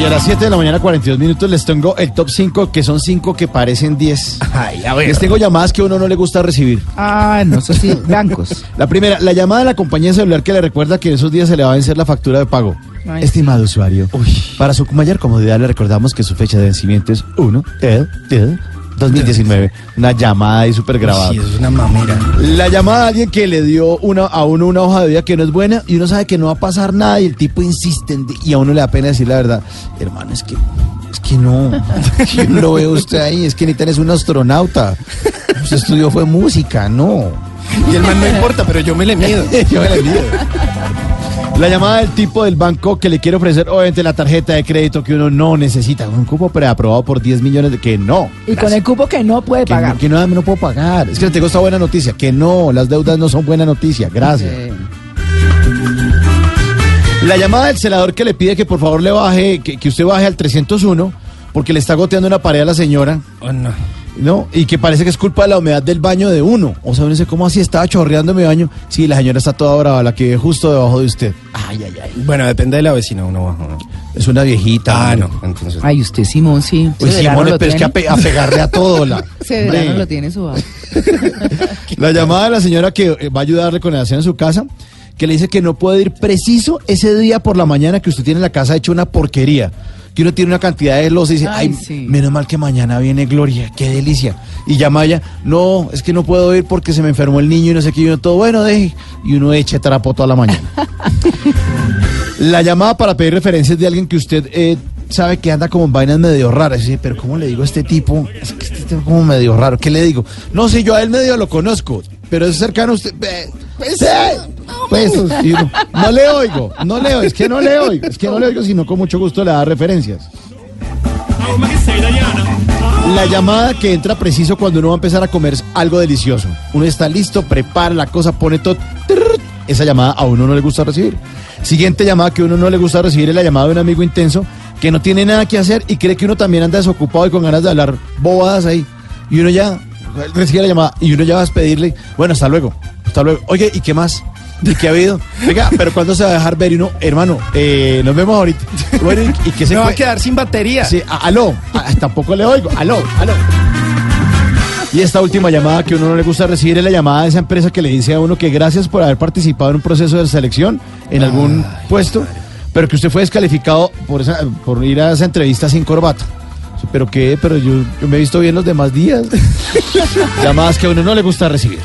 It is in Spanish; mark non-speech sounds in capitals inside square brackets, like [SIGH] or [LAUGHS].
Y a las 7 de la mañana, 42 minutos, les tengo el top 5, que son 5 que parecen 10. Ay, a ver. Les tengo llamadas que a uno no le gusta recibir. Ah, no, eso sí, [LAUGHS] blancos. La primera, la llamada de la compañía celular que le recuerda que en esos días se le va a vencer la factura de pago. Ay, Estimado usuario, para su mayor comodidad le recordamos que su fecha de vencimiento es 1 de, de 2019. Una llamada ahí súper grabada. Sí, es una mamera. La llamada de alguien que le dio una, a uno una hoja de vida que no es buena y uno sabe que no va a pasar nada y el tipo insiste y a uno le da pena decir la verdad. Hermano, es que, es que no. [LAUGHS] No lo veo usted ahí. Es que ni es un astronauta. Usted estudió fue música, no. Y el man no importa, pero yo me le mido. [LAUGHS] Yo me la envío. La llamada del tipo del banco que le quiere ofrecer, obviamente, la tarjeta de crédito que uno no necesita. Un cupo preaprobado por 10 millones de que no. Y con el cupo que no puede Que pagar. no, que no, no puedo pagar. Es que le tengo esta buena noticia. Que no, las deudas no son buena noticia. Gracias. Eh, La llamada del celador que le pide que por favor le baje, que, que usted baje al 301 porque le está goteando una pared a la señora, Oh, no. ¿No? Y que parece que es culpa de la humedad del baño de uno. O sea, uno dice, ¿cómo así estaba chorreando mi baño? Sí, la señora está toda brava, la que vive justo debajo de usted. Ay, ay, ay. Bueno, depende de la vecina, uno baja. ¿no? Es una viejita. Ah, no, entonces. Ay, usted, Simón, sí. Simone, lo pero es que a, tiene. pe- a pegarle a todo la. Ese verano lo tiene su [LAUGHS] La llamada de la señora que eh, va a ayudarle con el aseo en su casa, que le dice que no puede ir preciso ese día por la mañana que usted tiene la casa hecha una porquería. Que uno tiene una cantidad de losa y dice, ay, Ay, sí. menos mal que mañana viene Gloria, qué delicia. Y llama ella, no, es que no puedo ir porque se me enfermó el niño y no sé qué, y uno todo, bueno, deje. Y uno echa trapo toda la mañana. [LAUGHS] la llamada para pedir referencias de alguien que usted eh, sabe que anda como en vainas medio raras. Dice, pero ¿cómo le digo a este tipo? Es que este tipo es como medio raro. ¿Qué le digo? No sé, yo a él medio lo conozco, pero es cercano a usted. Pues, pues, y uno, no le oigo, no le oigo, es que no le oigo, es que no le oigo, sino con mucho gusto le da referencias. La llamada que entra preciso cuando uno va a empezar a comer algo delicioso. Uno está listo, prepara la cosa, pone todo. Esa llamada a uno no le gusta recibir. Siguiente llamada que a uno no le gusta recibir es la llamada de un amigo intenso que no tiene nada que hacer y cree que uno también anda desocupado y con ganas de hablar bobadas ahí. Y uno ya recibe la llamada y uno ya va a despedirle. Bueno, hasta luego. Hasta luego. Oye, ¿y qué más? ¿Y qué ha habido? Venga, pero ¿cuándo se va a dejar ver? Y uno, hermano, eh, nos vemos ahorita. Bueno, ¿y, y qué se Me va a quedar sin batería. Sí, a- aló, a- tampoco le oigo, aló, aló. Y esta última llamada que a uno no le gusta recibir es la llamada de esa empresa que le dice a uno que gracias por haber participado en un proceso de selección en algún puesto, pero que usted fue descalificado por, esa- por ir a esa entrevista sin corbata. Pero qué, pero yo, yo me he visto bien los demás días. [LAUGHS] Llamadas que a uno no le gusta recibir.